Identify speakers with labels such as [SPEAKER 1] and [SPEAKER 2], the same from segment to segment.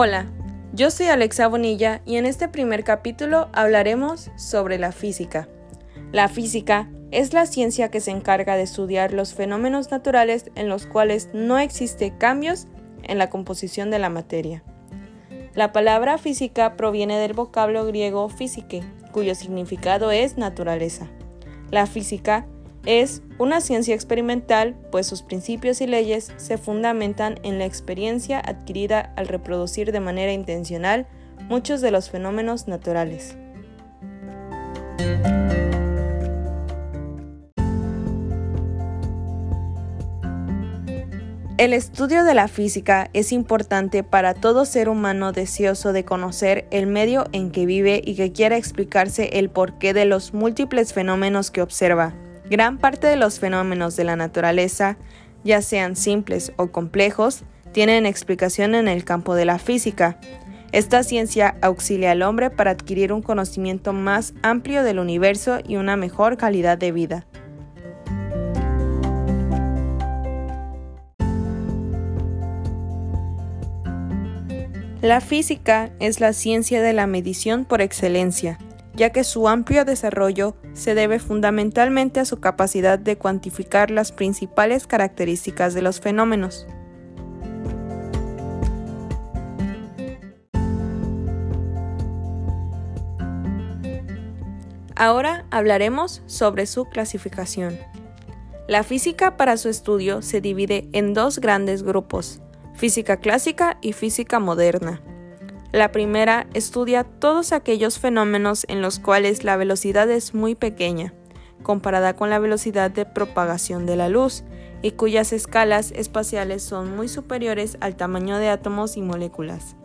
[SPEAKER 1] Hola, yo soy Alexa Bonilla y en este primer capítulo hablaremos sobre la física. La física es la ciencia que se encarga de estudiar los fenómenos naturales en los cuales no existe cambios en la composición de la materia. La palabra física proviene del vocablo griego físique, cuyo significado es naturaleza. La física es una ciencia experimental, pues sus principios y leyes se fundamentan en la experiencia adquirida al reproducir de manera intencional muchos de los fenómenos naturales. El estudio de la física es importante para todo ser humano deseoso de conocer el medio en que vive y que quiera explicarse el porqué de los múltiples fenómenos que observa. Gran parte de los fenómenos de la naturaleza, ya sean simples o complejos, tienen explicación en el campo de la física. Esta ciencia auxilia al hombre para adquirir un conocimiento más amplio del universo y una mejor calidad de vida. La física es la ciencia de la medición por excelencia ya que su amplio desarrollo se debe fundamentalmente a su capacidad de cuantificar las principales características de los fenómenos. Ahora hablaremos sobre su clasificación. La física para su estudio se divide en dos grandes grupos, física clásica y física moderna. La primera estudia todos aquellos fenómenos en los cuales la velocidad es muy pequeña, comparada con la velocidad de propagación de la luz, y cuyas escalas espaciales son muy superiores al tamaño de átomos y moléculas.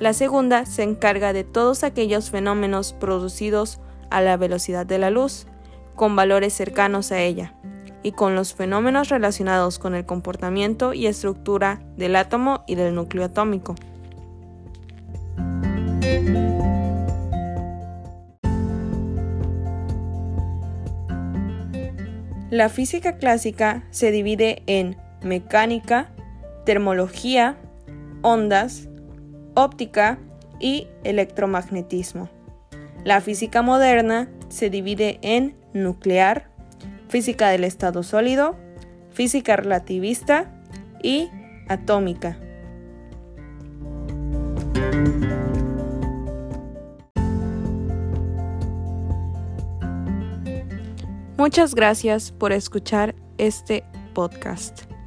[SPEAKER 1] La segunda se encarga de todos aquellos fenómenos producidos a la velocidad de la luz, con valores cercanos a ella, y con los fenómenos relacionados con el comportamiento y estructura del átomo y del núcleo atómico. La física clásica se divide en mecánica, termología, ondas, óptica y electromagnetismo. La física moderna se divide en nuclear, física del estado sólido, física relativista y atómica. Muchas gracias por escuchar este podcast.